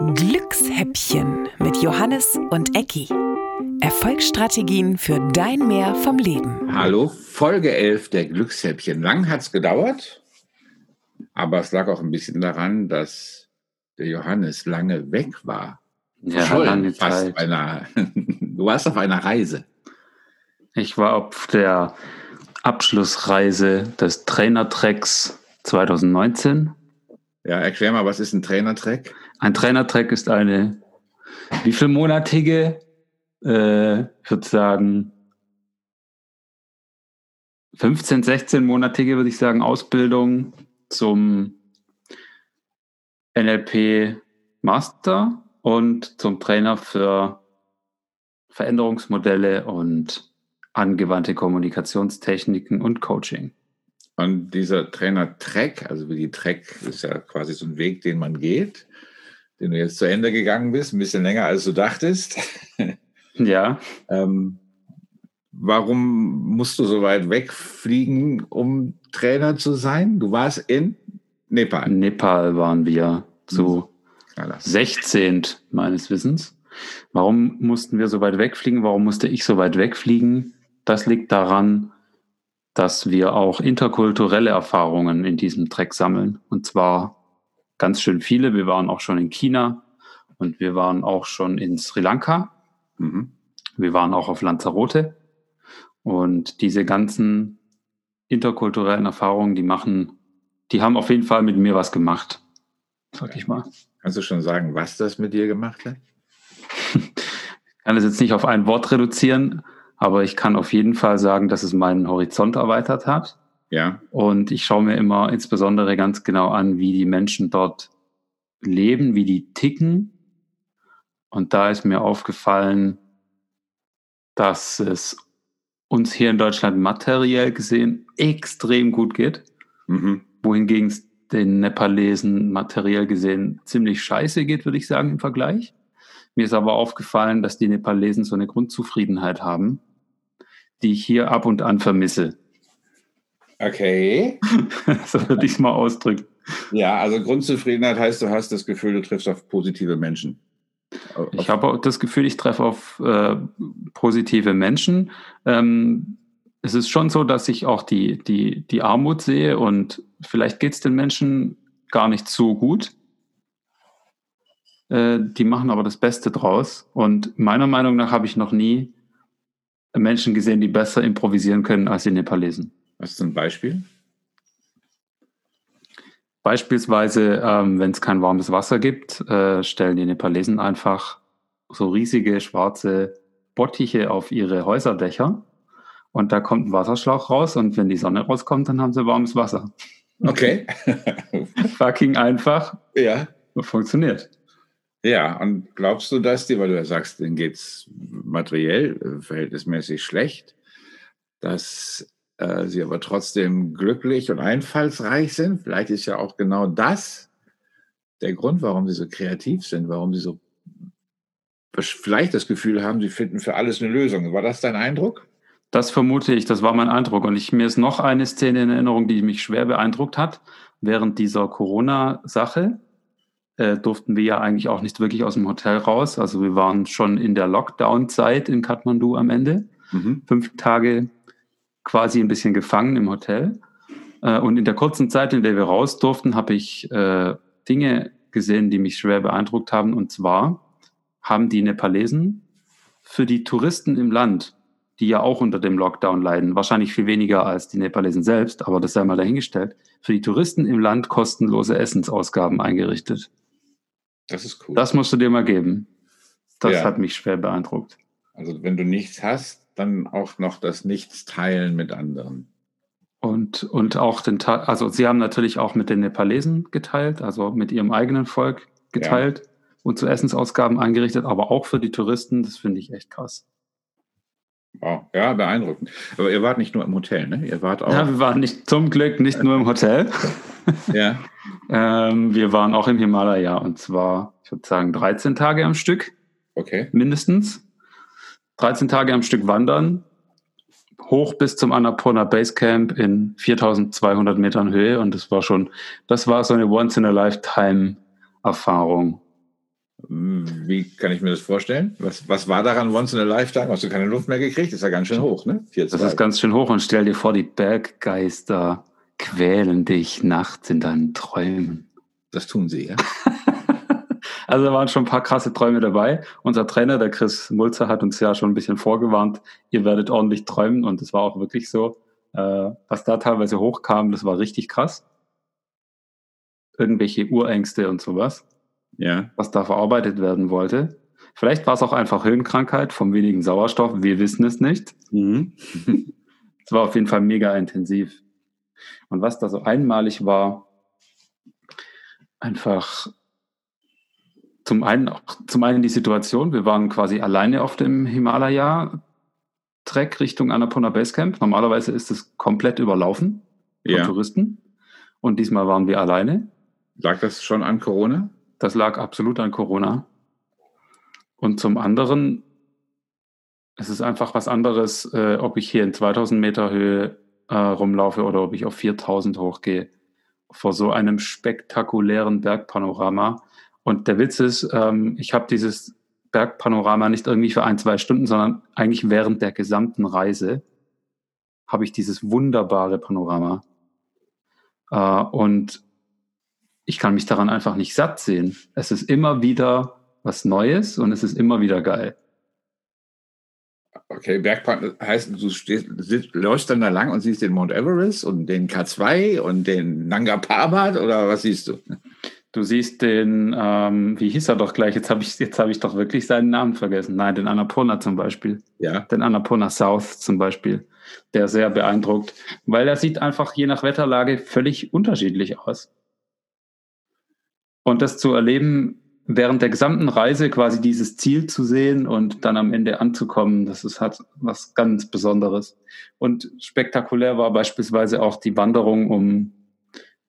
Glückshäppchen mit Johannes und Ecki. Erfolgsstrategien für dein Mehr vom Leben. Hallo, Folge 11 der Glückshäppchen. Lang hat es gedauert, aber es lag auch ein bisschen daran, dass der Johannes lange weg war. Ja, lange Fast Zeit. Einer, du warst auf einer Reise. Ich war auf der Abschlussreise des Trainertracks 2019. Ja, erklär mal, was ist ein Trainertrack? Ein Trainertrack ist eine wie vielmonatige, äh, ich würde sagen 15, 16-monatige, würde ich sagen, Ausbildung zum NLP Master und zum Trainer für Veränderungsmodelle und angewandte Kommunikationstechniken und Coaching. Und dieser Trainer-Track, also wie die Track ist ja quasi so ein Weg, den man geht, den du jetzt zu Ende gegangen bist, ein bisschen länger als du dachtest. Ja, ähm, warum musst du so weit wegfliegen, um Trainer zu sein? Du warst in Nepal. in Nepal waren wir zu das- 16 meines Wissens. Warum mussten wir so weit wegfliegen? Warum musste ich so weit wegfliegen? Das liegt daran, dass wir auch interkulturelle Erfahrungen in diesem Track sammeln. Und zwar ganz schön viele. Wir waren auch schon in China und wir waren auch schon in Sri Lanka. Mhm. Wir waren auch auf Lanzarote. Und diese ganzen interkulturellen Erfahrungen, die machen, die haben auf jeden Fall mit mir was gemacht. Sag ich mal. Kannst du schon sagen, was das mit dir gemacht hat? Ich kann es jetzt nicht auf ein Wort reduzieren, aber ich kann auf jeden Fall sagen, dass es meinen Horizont erweitert hat. Ja. Und ich schaue mir immer insbesondere ganz genau an, wie die Menschen dort leben, wie die ticken. Und da ist mir aufgefallen, dass es uns hier in Deutschland materiell gesehen extrem gut geht, Mhm. wohingegen es den Nepalesen materiell gesehen ziemlich scheiße geht, würde ich sagen, im Vergleich. Mir ist aber aufgefallen, dass die Nepalesen so eine Grundzufriedenheit haben, die ich hier ab und an vermisse. Okay. so würde ich es mal ausdrücken. Ja, also Grundzufriedenheit heißt, du hast das Gefühl, du triffst auf positive Menschen. Ich habe auch das Gefühl, ich treffe auf äh, positive Menschen. Ähm, es ist schon so, dass ich auch die, die, die Armut sehe und vielleicht geht es den Menschen gar nicht so gut. Äh, die machen aber das Beste draus. Und meiner Meinung nach habe ich noch nie Menschen gesehen, die besser improvisieren können als die Nepalesen. Was ist ein Beispiel? Beispielsweise, ähm, wenn es kein warmes Wasser gibt, äh, stellen die Nepalesen einfach so riesige schwarze Bottiche auf ihre Häuserdächer und da kommt ein Wasserschlauch raus und wenn die Sonne rauskommt, dann haben sie warmes Wasser. Okay. Fucking einfach, ja. funktioniert. Ja, und glaubst du, dass die, weil du ja sagst, denen geht's materiell äh, verhältnismäßig schlecht, dass äh, sie aber trotzdem glücklich und einfallsreich sind? Vielleicht ist ja auch genau das der Grund, warum sie so kreativ sind, warum sie so vielleicht das Gefühl haben, sie finden für alles eine Lösung. War das dein Eindruck? Das vermute ich, das war mein Eindruck. Und ich, mir ist noch eine Szene in Erinnerung, die mich schwer beeindruckt hat. Während dieser Corona-Sache äh, durften wir ja eigentlich auch nicht wirklich aus dem Hotel raus. Also wir waren schon in der Lockdown-Zeit in Kathmandu am Ende. Mhm. Fünf Tage quasi ein bisschen gefangen im Hotel. Äh, und in der kurzen Zeit, in der wir raus durften, habe ich äh, Dinge gesehen, die mich schwer beeindruckt haben. Und zwar haben die Nepalesen für die Touristen im Land die ja auch unter dem Lockdown leiden, wahrscheinlich viel weniger als die Nepalesen selbst, aber das sei mal dahingestellt, für die Touristen im Land kostenlose Essensausgaben eingerichtet. Das ist cool. Das musst du dir mal geben. Das Ja. hat mich schwer beeindruckt. also wenn du nichts hast, dann auch noch das Nichts teilen mit anderen. Und, und auch den Teil, also sie haben natürlich auch mit den Nepalesen geteilt, also mit ihrem eigenen Volk geteilt und zu Essensausgaben eingerichtet, aber auch für die Touristen, das finde ich echt krass. Wow. Ja, beeindruckend. Aber ihr wart nicht nur im Hotel, ne? Ihr wart auch. Ja, wir waren nicht, zum Glück nicht nur im Hotel. ja. Ähm, wir waren auch im Himalaya und zwar, ich würde sagen, 13 Tage am Stück Okay. mindestens. 13 Tage am Stück wandern, hoch bis zum Annapurna Basecamp in 4200 Metern Höhe und das war schon, das war so eine Once-in-a-Lifetime-Erfahrung. Wie kann ich mir das vorstellen? Was, was war daran once in a lifetime? Hast du keine Luft mehr gekriegt? Das ist ja ganz schön hoch, ne? das ist ganz schön hoch und stell dir vor, die Berggeister quälen dich nachts in deinen Träumen. Das tun sie, ja. also da waren schon ein paar krasse Träume dabei. Unser Trainer, der Chris Mulzer, hat uns ja schon ein bisschen vorgewarnt, ihr werdet ordentlich träumen und es war auch wirklich so. Äh, was da teilweise hochkam, das war richtig krass. Irgendwelche Urängste und sowas. Ja. Was da verarbeitet werden wollte. Vielleicht war es auch einfach Höhenkrankheit vom wenigen Sauerstoff. Wir wissen es nicht. Mhm. es war auf jeden Fall mega intensiv. Und was da so einmalig war, einfach zum einen, zum einen die Situation, wir waren quasi alleine auf dem Himalaya-Trek Richtung Annapurna Basecamp. Normalerweise ist es komplett überlaufen von ja. Touristen. Und diesmal waren wir alleine. Lag das schon an Corona? Das lag absolut an Corona. Und zum anderen, es ist einfach was anderes, äh, ob ich hier in 2000 Meter Höhe äh, rumlaufe oder ob ich auf 4000 hochgehe. Vor so einem spektakulären Bergpanorama. Und der Witz ist, ähm, ich habe dieses Bergpanorama nicht irgendwie für ein, zwei Stunden, sondern eigentlich während der gesamten Reise habe ich dieses wunderbare Panorama. Äh, und ich kann mich daran einfach nicht satt sehen. Es ist immer wieder was Neues und es ist immer wieder geil. Okay, Bergpanorama heißt, du stehst, läufst dann da lang und siehst den Mount Everest und den K2 und den Nanga Parbat oder was siehst du? Du siehst den, ähm, wie hieß er doch gleich? Jetzt habe ich, jetzt ich doch wirklich seinen Namen vergessen. Nein, den Annapurna zum Beispiel. Ja. Den Annapurna South zum Beispiel. Der sehr beeindruckt, weil er sieht einfach je nach Wetterlage völlig unterschiedlich aus. Und das zu erleben, während der gesamten Reise quasi dieses Ziel zu sehen und dann am Ende anzukommen, das ist halt was ganz Besonderes. Und spektakulär war beispielsweise auch die Wanderung um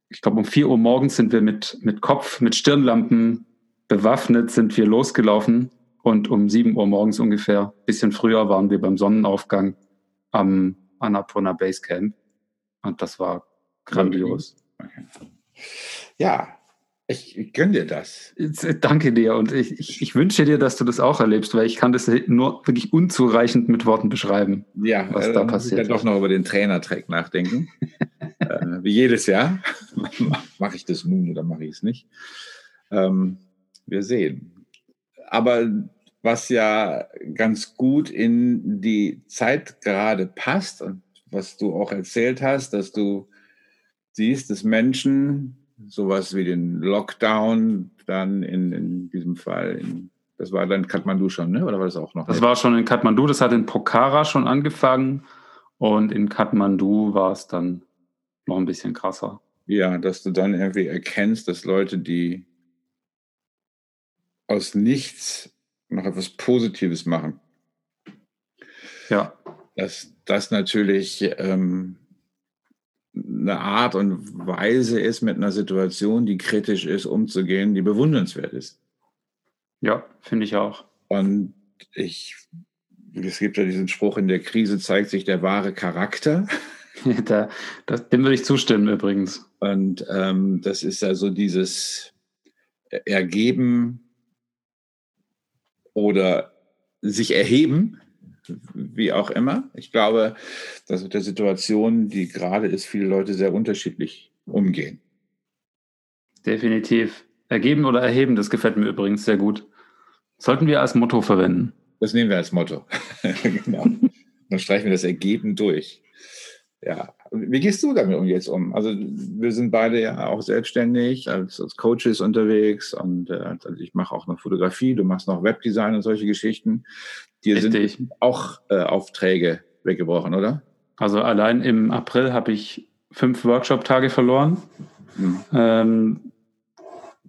ich glaube, um vier Uhr morgens sind wir mit, mit Kopf, mit Stirnlampen bewaffnet, sind wir losgelaufen. Und um sieben Uhr morgens ungefähr, bisschen früher, waren wir beim Sonnenaufgang am Annapurna Base Camp. Und das war grandios. Okay. Ja, ich, gönne dir das. Äh, danke dir und ich, ich, ich, wünsche dir, dass du das auch erlebst, weil ich kann das nur wirklich unzureichend mit Worten beschreiben, ja, was äh, da passiert. Ich doch noch über den Trainertrack nachdenken. wie jedes Jahr. mache ich das nun oder mache ich es nicht? Ähm, wir sehen. Aber was ja ganz gut in die Zeit gerade passt und was du auch erzählt hast, dass du siehst, dass Menschen sowas wie den Lockdown dann in, in diesem Fall, in, das war dann Kathmandu schon, ne? oder war das auch noch? Das war schon in Kathmandu, das hat in Pokhara schon angefangen und in Kathmandu war es dann noch ein bisschen krasser. Ja, dass du dann irgendwie erkennst, dass Leute, die aus nichts noch etwas Positives machen. Ja. Dass das natürlich ähm, eine Art und Weise ist, mit einer Situation, die kritisch ist, umzugehen, die bewundernswert ist. Ja, finde ich auch. Und ich, es gibt ja diesen Spruch, in der Krise zeigt sich der wahre Charakter. da, das, dem würde ich zustimmen übrigens. Und ähm, das ist also dieses Ergeben oder sich erheben wie auch immer. Ich glaube, dass mit der Situation, die gerade ist, viele Leute sehr unterschiedlich umgehen. Definitiv. Ergeben oder erheben, das gefällt mir übrigens sehr gut. Sollten wir als Motto verwenden. Das nehmen wir als Motto. genau. Dann streichen wir das Ergeben durch. Ja, wie gehst du damit jetzt um? Also wir sind beide ja auch selbstständig als, als Coaches unterwegs und äh, also ich mache auch noch Fotografie, du machst noch Webdesign und solche Geschichten. Dir Richtig. sind auch äh, Aufträge weggebrochen, oder? Also allein im April habe ich fünf Workshop-Tage verloren, hm. ähm,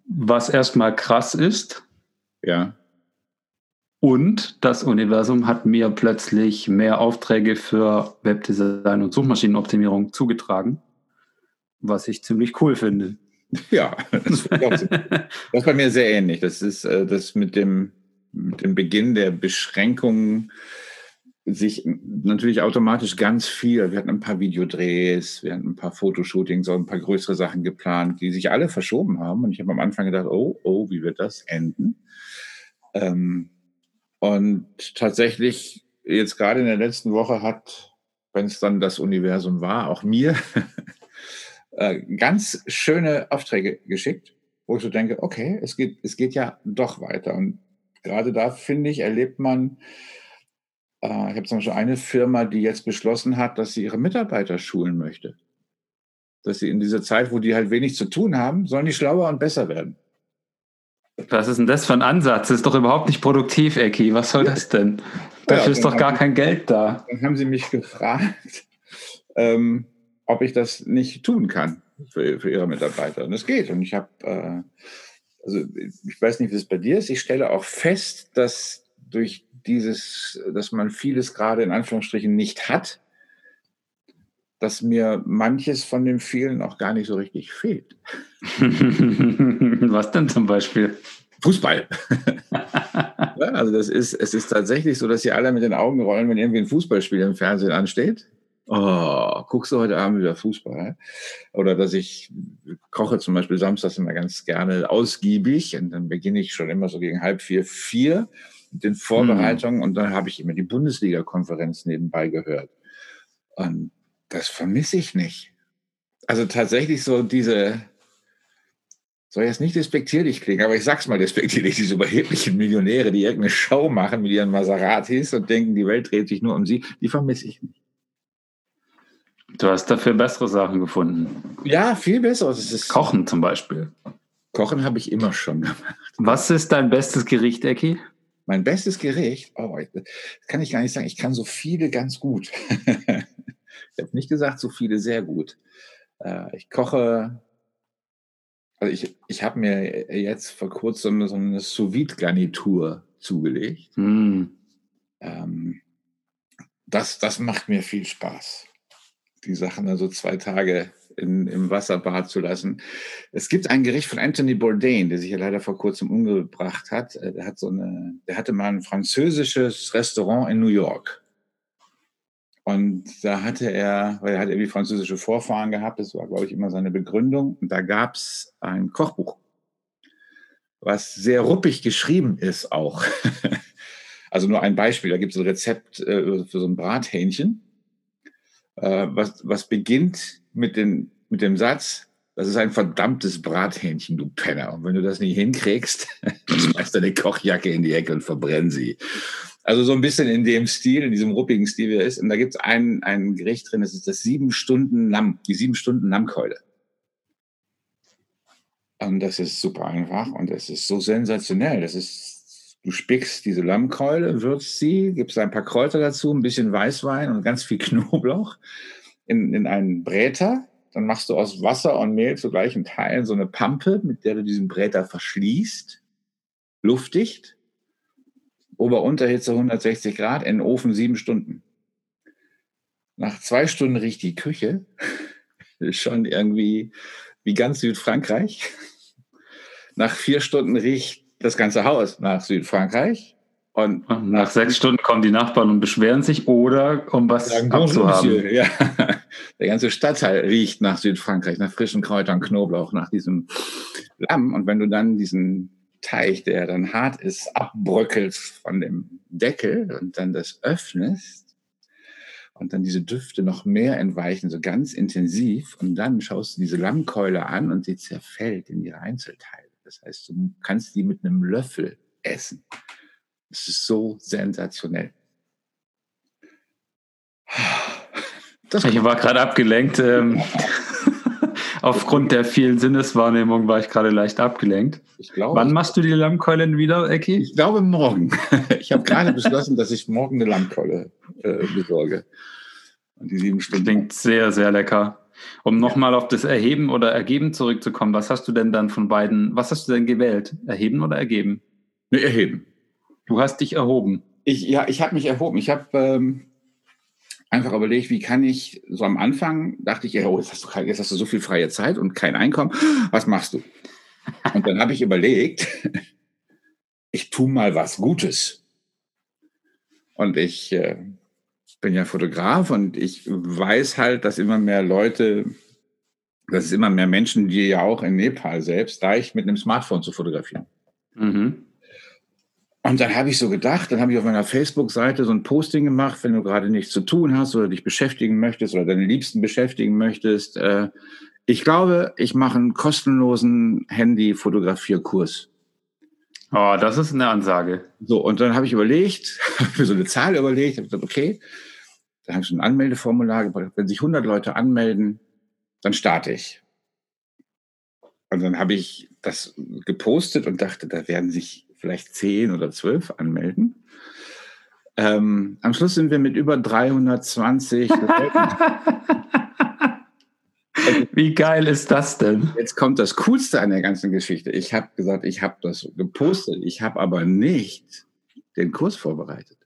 was erstmal krass ist. Ja. Und das Universum hat mir plötzlich mehr Aufträge für Webdesign und Suchmaschinenoptimierung zugetragen, was ich ziemlich cool finde. Ja, das, das ist bei mir sehr ähnlich. Das ist äh, das mit dem, mit dem Beginn der Beschränkungen sich natürlich automatisch ganz viel. Wir hatten ein paar Videodrehs, wir hatten ein paar Fotoshootings, auch ein paar größere Sachen geplant, die sich alle verschoben haben. Und ich habe am Anfang gedacht, oh, oh, wie wird das enden? Ähm, und tatsächlich, jetzt gerade in der letzten Woche hat, wenn es dann das Universum war, auch mir äh, ganz schöne Aufträge geschickt, wo ich so denke, okay, es geht, es geht ja doch weiter. Und gerade da, finde ich, erlebt man, äh, ich habe zum Beispiel eine Firma, die jetzt beschlossen hat, dass sie ihre Mitarbeiter schulen möchte. Dass sie in dieser Zeit, wo die halt wenig zu tun haben, sollen die schlauer und besser werden. Was ist denn das für ein Ansatz? Das ist doch überhaupt nicht produktiv, Ecki. Was soll das denn? Dafür ja, ist doch gar kein Geld da. Dann haben sie mich gefragt, ähm, ob ich das nicht tun kann für, für ihre Mitarbeiter. Und es geht. Und ich habe, äh, also ich weiß nicht, wie es bei dir ist. Ich stelle auch fest, dass durch dieses, dass man vieles gerade in Anführungsstrichen nicht hat, dass mir manches von dem vielen auch gar nicht so richtig fehlt. Was denn zum Beispiel? Fußball. ja, also das ist, es ist tatsächlich so, dass sie alle mit den Augen rollen, wenn irgendwie ein Fußballspiel im Fernsehen ansteht. Oh, guckst du heute Abend wieder Fußball? Oder dass ich koche zum Beispiel samstags immer ganz gerne ausgiebig und dann beginne ich schon immer so gegen halb vier, vier mit den Vorbereitungen hm. und dann habe ich immer die Bundesliga-Konferenz nebenbei gehört. Und das vermisse ich nicht. Also tatsächlich so diese, soll jetzt nicht despektierlich klingen, aber ich sag's mal despektierlich, diese überheblichen Millionäre, die irgendeine Show machen mit ihren Maseratis und denken, die Welt dreht sich nur um sie, die vermisse ich nicht. Du hast dafür bessere Sachen gefunden. Ja, viel besser. Kochen zum Beispiel. Kochen habe ich immer schon gemacht. Was ist dein bestes Gericht, Ecki? Mein bestes Gericht? Oh, das kann ich gar nicht sagen. Ich kann so viele ganz gut. Ich habe nicht gesagt, so viele sehr gut. Äh, ich koche, also ich, ich habe mir jetzt vor kurzem so eine Sous-Vide-Garnitur zugelegt. Mm. Das, das macht mir viel Spaß, die Sachen also zwei Tage in, im Wasserbad zu lassen. Es gibt ein Gericht von Anthony Bourdain, der sich ja leider vor kurzem umgebracht hat. Der, hat so eine, der hatte mal ein französisches Restaurant in New York. Und da hatte er, weil er hat irgendwie französische Vorfahren gehabt, das war, glaube ich, immer seine Begründung. Und da gab es ein Kochbuch, was sehr ruppig geschrieben ist auch. also nur ein Beispiel, da gibt es ein Rezept äh, für so ein Brathähnchen, äh, was, was beginnt mit, den, mit dem Satz, das ist ein verdammtes Brathähnchen, du Penner. Und wenn du das nicht hinkriegst, schmeißt deine Kochjacke in die Ecke und verbrenn sie. Also so ein bisschen in dem Stil, in diesem ruppigen Stil, wie er ist. Und da gibt es ein, ein Gericht drin, das ist das sieben Stunden Lamm, die sieben Stunden Lammkeule. Und das ist super einfach und es ist so sensationell. Das ist, du spickst diese Lammkeule, würzt sie, gibst ein paar Kräuter dazu, ein bisschen Weißwein und ganz viel Knoblauch in, in einen Bräter. Dann machst du aus Wasser und Mehl zu gleichen Teilen so eine Pampe, mit der du diesen Bräter verschließt, luftdicht Ober-Unterhitze 160 Grad, in den Ofen sieben Stunden. Nach zwei Stunden riecht die Küche schon irgendwie wie ganz Südfrankreich. Nach vier Stunden riecht das ganze Haus nach Südfrankreich. Und nach, nach sechs Stunden kommen die Nachbarn und beschweren sich oder um was sagen, abzuhaben. Ja. Der ganze Stadtteil riecht nach Südfrankreich, nach frischen Kräutern, Knoblauch, nach diesem Lamm. Und wenn du dann diesen Teig, der dann hart ist, abbröckelst von dem Deckel und dann das öffnest und dann diese Düfte noch mehr entweichen, so ganz intensiv. Und dann schaust du diese Lammkeule an und sie zerfällt in ihre Einzelteile. Das heißt, du kannst die mit einem Löffel essen. Das ist so sensationell. Das ich war gerade abgelenkt. Ähm, Aufgrund der vielen Sinneswahrnehmung war ich gerade leicht abgelenkt. Glaube, Wann machst du die Lammkeulen wieder, Ecki? Ich glaube morgen. Ich habe gerade beschlossen, dass ich morgen eine Lammkeule äh, besorge. Und die sieben Stunden. Klingt sehr, sehr lecker. Um nochmal auf das Erheben oder Ergeben zurückzukommen, was hast du denn dann von beiden, was hast du denn gewählt? Erheben oder Ergeben? Nee, erheben. Du hast dich erhoben. Ich, ja, ich habe mich erhoben. Ich habe ähm, einfach überlegt, wie kann ich, so am Anfang dachte ich, oh, jetzt hast, du, jetzt hast du so viel freie Zeit und kein Einkommen, was machst du? Und dann habe ich überlegt, ich tue mal was Gutes. Und ich äh, bin ja Fotograf und ich weiß halt, dass immer mehr Leute, dass es immer mehr Menschen, die ja auch in Nepal selbst, da ich mit einem Smartphone zu fotografieren. Mhm. Und dann habe ich so gedacht, dann habe ich auf meiner Facebook-Seite so ein Posting gemacht, wenn du gerade nichts zu tun hast oder dich beschäftigen möchtest oder deine Liebsten beschäftigen möchtest. Äh, ich glaube, ich mache einen kostenlosen Handy-Fotografierkurs. Oh, das ist eine Ansage. So, und dann habe ich überlegt, habe mir so eine Zahl überlegt, habe gesagt, okay, da habe ich so ein Anmeldeformular gebracht. Wenn sich 100 Leute anmelden, dann starte ich. Und dann habe ich das gepostet und dachte, da werden sich vielleicht 10 oder 12 anmelden. Ähm, am Schluss sind wir mit über 320 Wie geil ist das denn? Jetzt kommt das Coolste an der ganzen Geschichte. Ich habe gesagt, ich habe das gepostet, ich habe aber nicht den Kurs vorbereitet.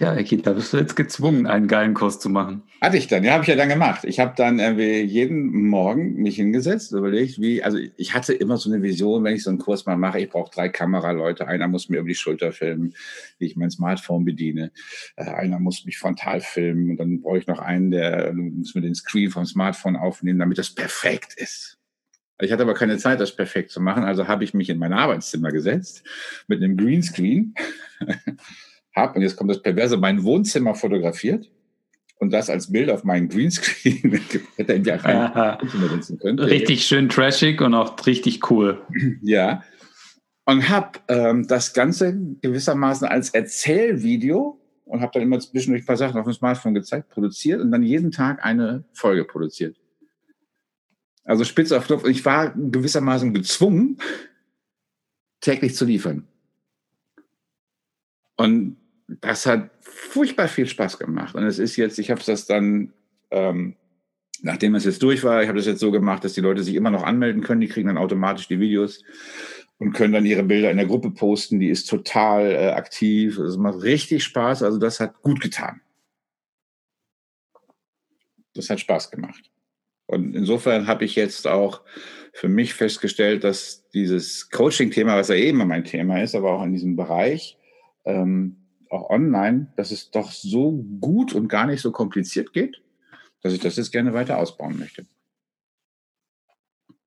Ja, Eki, da bist du jetzt gezwungen, einen geilen Kurs zu machen. Hatte ich dann, ja, habe ich ja dann gemacht. Ich habe dann irgendwie jeden Morgen mich hingesetzt, überlegt, wie, also ich hatte immer so eine Vision, wenn ich so einen Kurs mal mache, ich brauche drei Kameraleute, einer muss mir über die Schulter filmen, wie ich mein Smartphone bediene, äh, einer muss mich frontal filmen und dann brauche ich noch einen, der muss mir den Screen vom Smartphone aufnehmen, damit das perfekt ist. Ich hatte aber keine Zeit, das perfekt zu machen, also habe ich mich in mein Arbeitszimmer gesetzt mit einem Greenscreen habe, und jetzt kommt das Perverse, mein Wohnzimmer fotografiert und das als Bild auf meinen Greenscreen hätte er ja rein könnte. Richtig schön trashig und auch richtig cool. Ja. Und habe ähm, das Ganze gewissermaßen als Erzählvideo und habe dann immer zwischendurch ein paar Sachen auf dem Smartphone gezeigt, produziert und dann jeden Tag eine Folge produziert. Also spitz auf Knopf. Und ich war gewissermaßen gezwungen, täglich zu liefern. Und das hat furchtbar viel Spaß gemacht. Und es ist jetzt, ich habe das dann, ähm, nachdem es jetzt durch war, ich habe das jetzt so gemacht, dass die Leute sich immer noch anmelden können. Die kriegen dann automatisch die Videos und können dann ihre Bilder in der Gruppe posten. Die ist total äh, aktiv. Es macht richtig Spaß. Also das hat gut getan. Das hat Spaß gemacht. Und insofern habe ich jetzt auch für mich festgestellt, dass dieses Coaching-Thema, was ja eben mein Thema ist, aber auch in diesem Bereich, ähm, auch online, dass es doch so gut und gar nicht so kompliziert geht, dass ich das jetzt gerne weiter ausbauen möchte.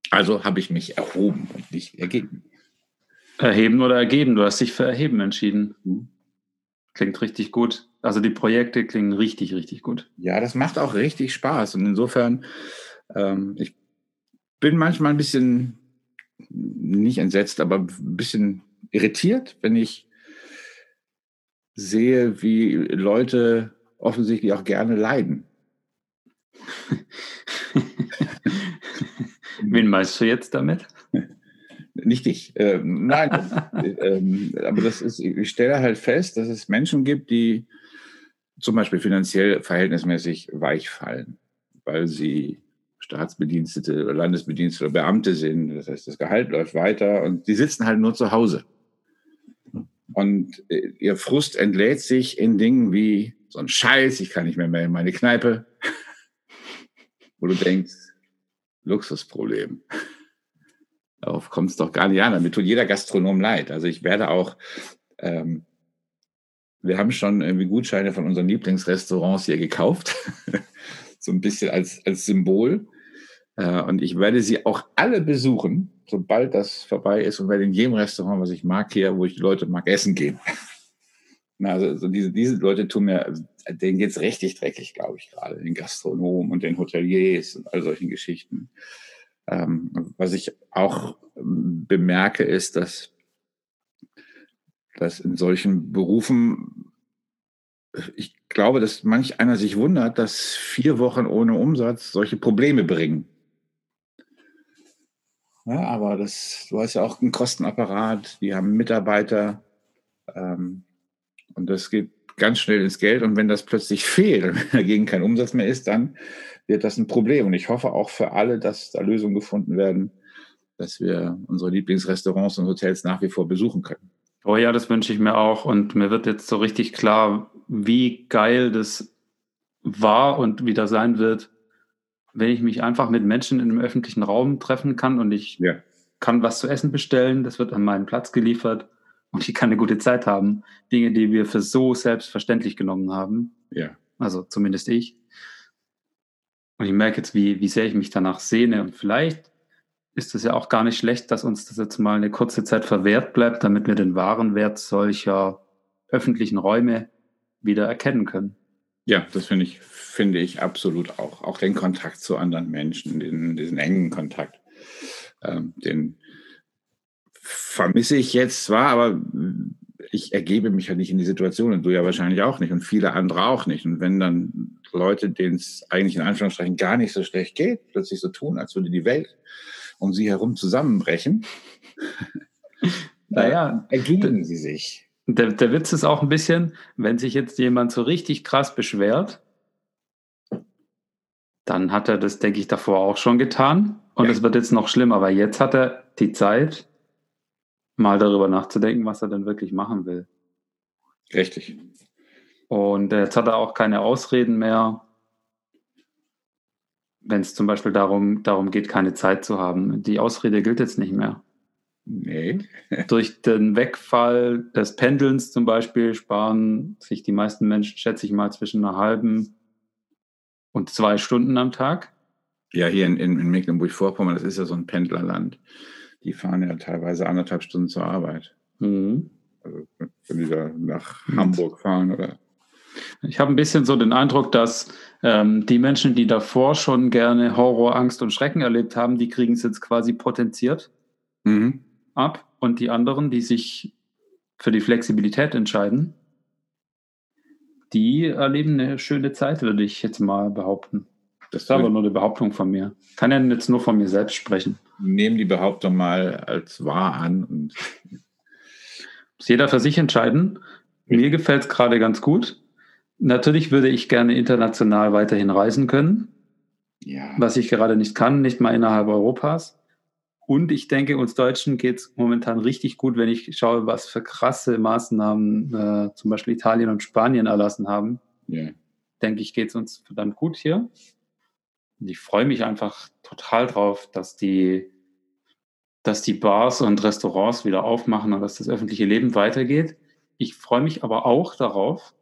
Also habe ich mich erhoben und nicht ergeben. Erheben oder ergeben? Du hast dich für erheben entschieden. Mhm. Klingt richtig gut. Also die Projekte klingen richtig, richtig gut. Ja, das macht auch richtig Spaß. Und insofern, ähm, ich bin manchmal ein bisschen, nicht entsetzt, aber ein bisschen irritiert, wenn ich sehe, wie Leute offensichtlich auch gerne leiden. Wen meinst du jetzt damit? Nicht ich. Ähm, nein, ähm, aber das ist, ich stelle halt fest, dass es Menschen gibt, die zum Beispiel finanziell verhältnismäßig weich fallen, weil sie Staatsbedienstete oder Landesbedienstete oder Beamte sind. Das heißt, das Gehalt läuft weiter und die sitzen halt nur zu Hause. Und äh, ihr Frust entlädt sich in Dingen wie so ein Scheiß, ich kann nicht mehr mehr in meine Kneipe, wo du denkst, Luxusproblem. Darauf kommt es doch gar nicht an. Damit tut jeder Gastronom leid. Also ich werde auch, ähm, wir haben schon irgendwie Gutscheine von unseren Lieblingsrestaurants hier gekauft. so ein bisschen als, als Symbol. Äh, und ich werde sie auch alle besuchen, sobald das vorbei ist und werde in jedem Restaurant, was ich mag hier, wo ich die Leute mag, essen gehen. also, also diese, diese Leute tun mir, denen geht's richtig dreckig, glaube ich, gerade, den Gastronomen und den Hoteliers und all solchen Geschichten. Ähm, was ich auch bemerke, ist, dass, dass in solchen Berufen ich glaube, dass manch einer sich wundert, dass vier Wochen ohne Umsatz solche Probleme bringen. Ja, aber das, du hast ja auch einen Kostenapparat, die haben Mitarbeiter ähm, und das geht ganz schnell ins Geld. Und wenn das plötzlich fehlt wenn dagegen kein Umsatz mehr ist, dann wird das ein Problem. Und ich hoffe auch für alle, dass da Lösungen gefunden werden, dass wir unsere Lieblingsrestaurants und Hotels nach wie vor besuchen können. Oh ja, das wünsche ich mir auch. Und mir wird jetzt so richtig klar, wie geil das war und wieder sein wird, wenn ich mich einfach mit Menschen in einem öffentlichen Raum treffen kann und ich ja. kann was zu essen bestellen, das wird an meinen Platz geliefert und ich kann eine gute Zeit haben. Dinge, die wir für so selbstverständlich genommen haben. Ja. Also zumindest ich. Und ich merke jetzt, wie, wie sehr ich mich danach sehne. Und vielleicht ist es ja auch gar nicht schlecht, dass uns das jetzt mal eine kurze Zeit verwehrt bleibt, damit wir den wahren Wert solcher öffentlichen Räume wieder erkennen können. Ja, das finde ich, finde ich absolut auch. Auch den Kontakt zu anderen Menschen, den, diesen engen Kontakt, ähm, den vermisse ich jetzt zwar, aber ich ergebe mich ja nicht in die Situation und du ja wahrscheinlich auch nicht und viele andere auch nicht. Und wenn dann Leute, denen es eigentlich in Anführungszeichen gar nicht so schlecht geht, plötzlich so tun, als würde die Welt um sie herum zusammenbrechen, naja, ergeben sie sich. Der, der Witz ist auch ein bisschen, wenn sich jetzt jemand so richtig krass beschwert, dann hat er das, denke ich, davor auch schon getan. Und es wird jetzt noch schlimmer, weil jetzt hat er die Zeit, mal darüber nachzudenken, was er denn wirklich machen will. Richtig. Und jetzt hat er auch keine Ausreden mehr, wenn es zum Beispiel darum, darum geht, keine Zeit zu haben. Die Ausrede gilt jetzt nicht mehr. Nee. Durch den Wegfall des Pendelns zum Beispiel sparen sich die meisten Menschen, schätze ich mal, zwischen einer halben und zwei Stunden am Tag. Ja, hier in, in, in Mecklenburg-Vorpommern, das ist ja so ein Pendlerland. Die fahren ja teilweise anderthalb Stunden zur Arbeit. Mhm. Also, wenn die da nach. Hamburg fahren oder. Ich habe ein bisschen so den Eindruck, dass ähm, die Menschen, die davor schon gerne Horror, Angst und Schrecken erlebt haben, die kriegen es jetzt quasi potenziert mhm. Ab. Und die anderen, die sich für die Flexibilität entscheiden, die erleben eine schöne Zeit, würde ich jetzt mal behaupten. Das ist aber nur eine Behauptung von mir. Kann ja jetzt nur von mir selbst sprechen. Nehmen die Behauptung mal als wahr an. Und Muss jeder für sich entscheiden. Mir gefällt es gerade ganz gut. Natürlich würde ich gerne international weiterhin reisen können. Ja. Was ich gerade nicht kann, nicht mal innerhalb Europas. Und ich denke, uns Deutschen geht es momentan richtig gut, wenn ich schaue, was für krasse Maßnahmen äh, zum Beispiel Italien und Spanien erlassen haben. Yeah. Denke ich, geht es uns verdammt gut hier. Und ich freue mich einfach total drauf, dass die, dass die Bars und Restaurants wieder aufmachen und dass das öffentliche Leben weitergeht. Ich freue mich aber auch darauf,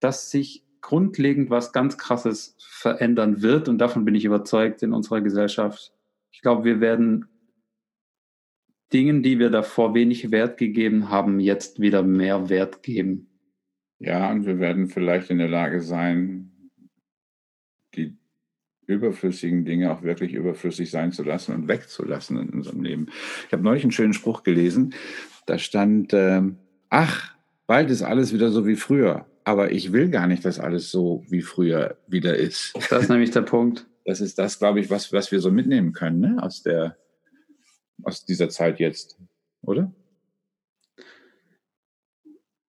dass sich grundlegend was ganz Krasses verändern wird. Und davon bin ich überzeugt in unserer Gesellschaft. Ich glaube, wir werden Dingen, die wir davor wenig Wert gegeben haben, jetzt wieder mehr Wert geben. Ja, und wir werden vielleicht in der Lage sein, die überflüssigen Dinge auch wirklich überflüssig sein zu lassen und wegzulassen in unserem Leben. Ich habe neulich einen schönen Spruch gelesen, da stand, äh, ach, bald ist alles wieder so wie früher, aber ich will gar nicht, dass alles so wie früher wieder ist. Das ist nämlich der Punkt. Das ist das, glaube ich, was, was wir so mitnehmen können ne? aus der aus dieser Zeit jetzt, oder?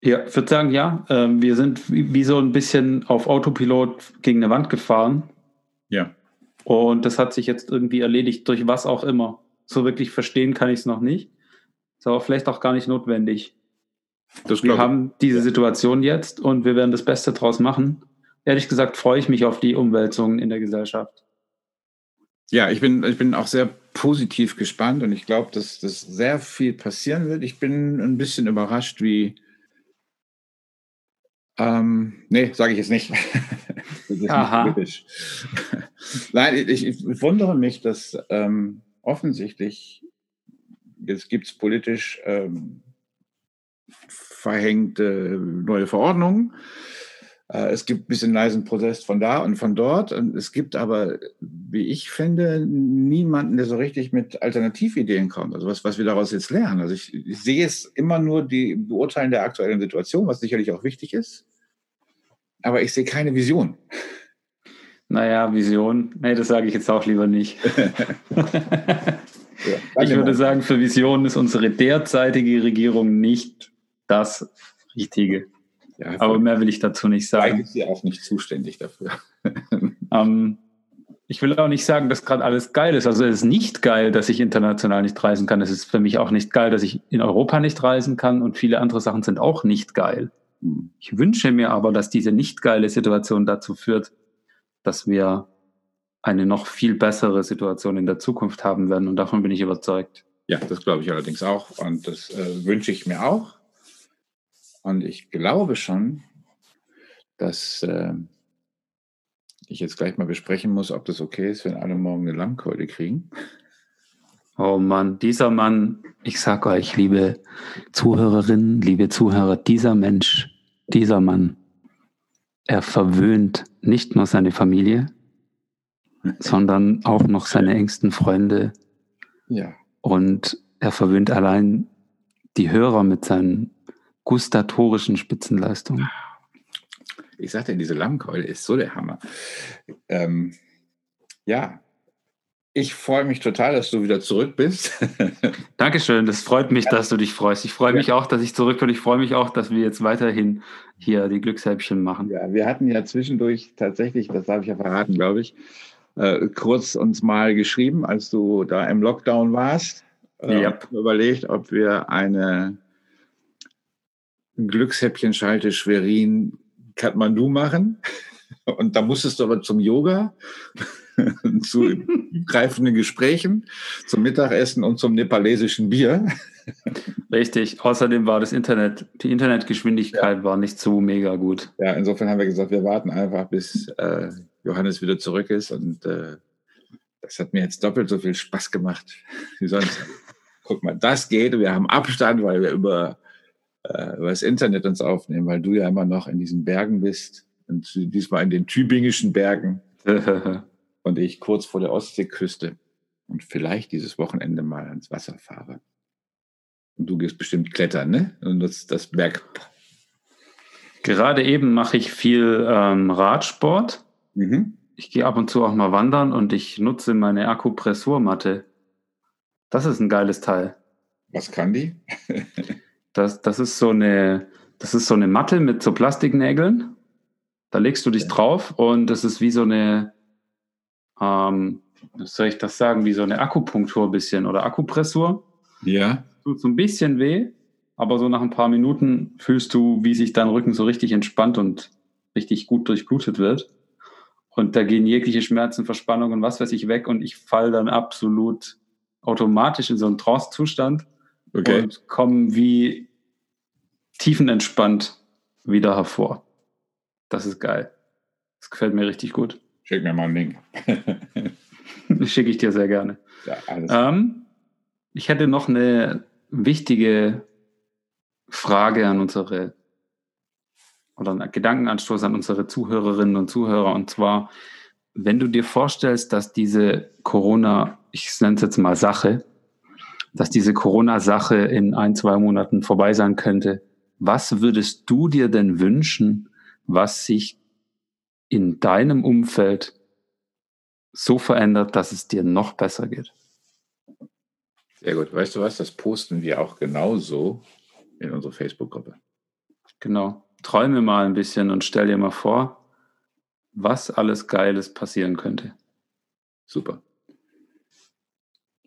Ja, ich würde sagen, ja. Ähm, wir sind wie so ein bisschen auf Autopilot gegen eine Wand gefahren. Ja. Und das hat sich jetzt irgendwie erledigt, durch was auch immer. So wirklich verstehen kann ich es noch nicht. Ist aber vielleicht auch gar nicht notwendig. wir haben diese Situation jetzt und wir werden das Beste draus machen. Ehrlich gesagt freue ich mich auf die Umwälzungen in der Gesellschaft. Ja, ich bin, ich bin auch sehr positiv gespannt und ich glaube, dass das sehr viel passieren wird. Ich bin ein bisschen überrascht, wie. Ähm, nee, sage ich jetzt nicht. Aha. Nicht Nein, ich, ich, wundere mich, dass ähm, offensichtlich jetzt gibt es politisch ähm, verhängte neue Verordnungen es gibt ein bisschen leisen Protest von da und von dort. Und es gibt aber, wie ich finde, niemanden, der so richtig mit Alternativideen kommt. Also was, was wir daraus jetzt lernen. Also ich, ich sehe es immer nur die Beurteilen der aktuellen Situation, was sicherlich auch wichtig ist. Aber ich sehe keine Vision. Naja, Vision. Nee, das sage ich jetzt auch lieber nicht. ich würde sagen, für Visionen ist unsere derzeitige Regierung nicht das Richtige. Ja, Aber mehr will ich dazu nicht sagen. Eigentlich ist sie auch nicht zuständig dafür. ähm, ich will auch nicht sagen, dass gerade alles geil ist. Also es ist nicht geil, dass ich international nicht reisen kann. Es ist für mich auch nicht geil, dass ich in Europa nicht reisen kann und viele andere Sachen sind auch nicht geil. Hm. Ich wünsche mir aber, dass diese nicht geile Situation dazu führt, dass wir eine noch viel bessere Situation in der Zukunft haben werden und davon bin ich überzeugt. Ja, das glaube ich allerdings auch und das äh, wünsche ich mir auch. Und ich glaube schon, dass äh, ich jetzt gleich mal besprechen muss, ob das okay ist, wenn alle morgen eine Lammkeule kriegen. Oh Mann, dieser Mann, ich sag euch, liebe Zuhörerinnen, liebe Zuhörer, dieser Mensch, dieser Mann, er verwöhnt nicht nur seine Familie, sondern auch noch seine engsten Freunde. Ja. Und er verwöhnt allein die Hörer mit seinen gustatorischen Spitzenleistungen. Ich sagte, diese Lammkeule ist so der Hammer. Ähm, ja, ich freue mich total, dass du wieder zurück bist. Dankeschön, das freut mich, dass du dich freust. Ich freue mich auch, dass ich zurück bin. Ich freue mich auch, dass wir jetzt weiterhin hier die Glückshäppchen machen. Ja, wir hatten ja zwischendurch tatsächlich, das darf ich ja verraten, glaube ich, äh, kurz uns mal geschrieben, als du da im Lockdown warst. Äh, ja. Überlegt, ob wir eine Glückshäppchen-Schalte Schwerin Kathmandu machen. Und da musstest du aber zum Yoga. zu greifenden Gesprächen, zum Mittagessen und zum nepalesischen Bier. Richtig. Außerdem war das Internet, die Internetgeschwindigkeit ja. war nicht so mega gut. Ja, insofern haben wir gesagt, wir warten einfach, bis äh, Johannes wieder zurück ist. Und äh, das hat mir jetzt doppelt so viel Spaß gemacht wie sonst. Guck mal, das geht. Wir haben Abstand, weil wir über, äh, über das Internet uns aufnehmen, weil du ja immer noch in diesen Bergen bist. Und diesmal in den tübingischen Bergen. und ich kurz vor der Ostseeküste und vielleicht dieses Wochenende mal ans Wasser fahre. Und du gehst bestimmt klettern, ne? Und das, das Berg. Gerade eben mache ich viel ähm, Radsport. Mhm. Ich gehe ab und zu auch mal wandern und ich nutze meine Akupressurmatte. Das ist ein geiles Teil. Was kann die? das, das, ist so eine, das ist so eine Matte mit so Plastiknägeln. Da legst du dich drauf und das ist wie so eine, ähm, soll ich das sagen, wie so eine Akupunktur ein bisschen oder Akupressur. Ja. Tut so ein bisschen weh, aber so nach ein paar Minuten fühlst du, wie sich dein Rücken so richtig entspannt und richtig gut durchblutet wird. Und da gehen jegliche Schmerzen, Verspannungen, was weiß ich weg und ich fall dann absolut automatisch in so einen Trance-Zustand okay. und komme wie tiefenentspannt wieder hervor. Das ist geil. Das gefällt mir richtig gut. Schick mir mal einen Link. Schicke ich dir sehr gerne. Ja, ähm, ich hätte noch eine wichtige Frage an unsere oder einen Gedankenanstoß an unsere Zuhörerinnen und Zuhörer. Und zwar, wenn du dir vorstellst, dass diese Corona, ich nenne es jetzt mal Sache, dass diese Corona-Sache in ein, zwei Monaten vorbei sein könnte, was würdest du dir denn wünschen, was sich in deinem Umfeld so verändert, dass es dir noch besser geht. Sehr gut. Weißt du was? Das posten wir auch genauso in unserer Facebook-Gruppe. Genau. Träume mal ein bisschen und stell dir mal vor, was alles Geiles passieren könnte. Super.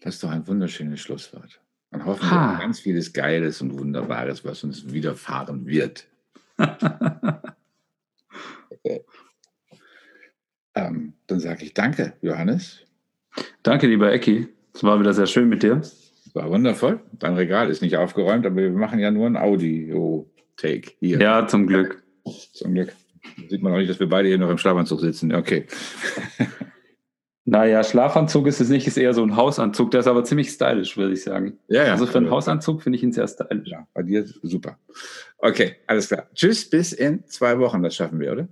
Das ist doch ein wunderschönes Schlusswort. Dann hoffen wir ganz vieles Geiles und Wunderbares, was uns widerfahren wird. okay. Ähm, dann sage ich danke, Johannes. Danke, lieber Ecki. Es war wieder sehr schön mit dir. Es war wundervoll. Dein Regal ist nicht aufgeräumt, aber wir machen ja nur ein Audio-Take hier. Ja, zum Glück. Zum Glück. Sieht man auch nicht, dass wir beide hier noch im Schlafanzug sitzen. Okay. Naja, Schlafanzug ist es nicht, ist eher so ein Hausanzug. Der ist aber ziemlich stylisch, würde ich sagen. Ja, ja. Also für einen Hausanzug finde ich ihn sehr stylisch. Ja, bei dir super. Okay, alles klar. Tschüss, bis in zwei Wochen. Das schaffen wir, oder?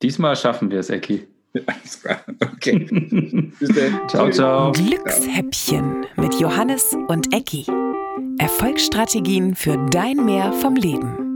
Diesmal schaffen wir es, Ecki. Alles klar. Okay. Bis dann. Ciao, ciao. Glückshäppchen mit Johannes und Ecki. Erfolgsstrategien für dein Mehr vom Leben.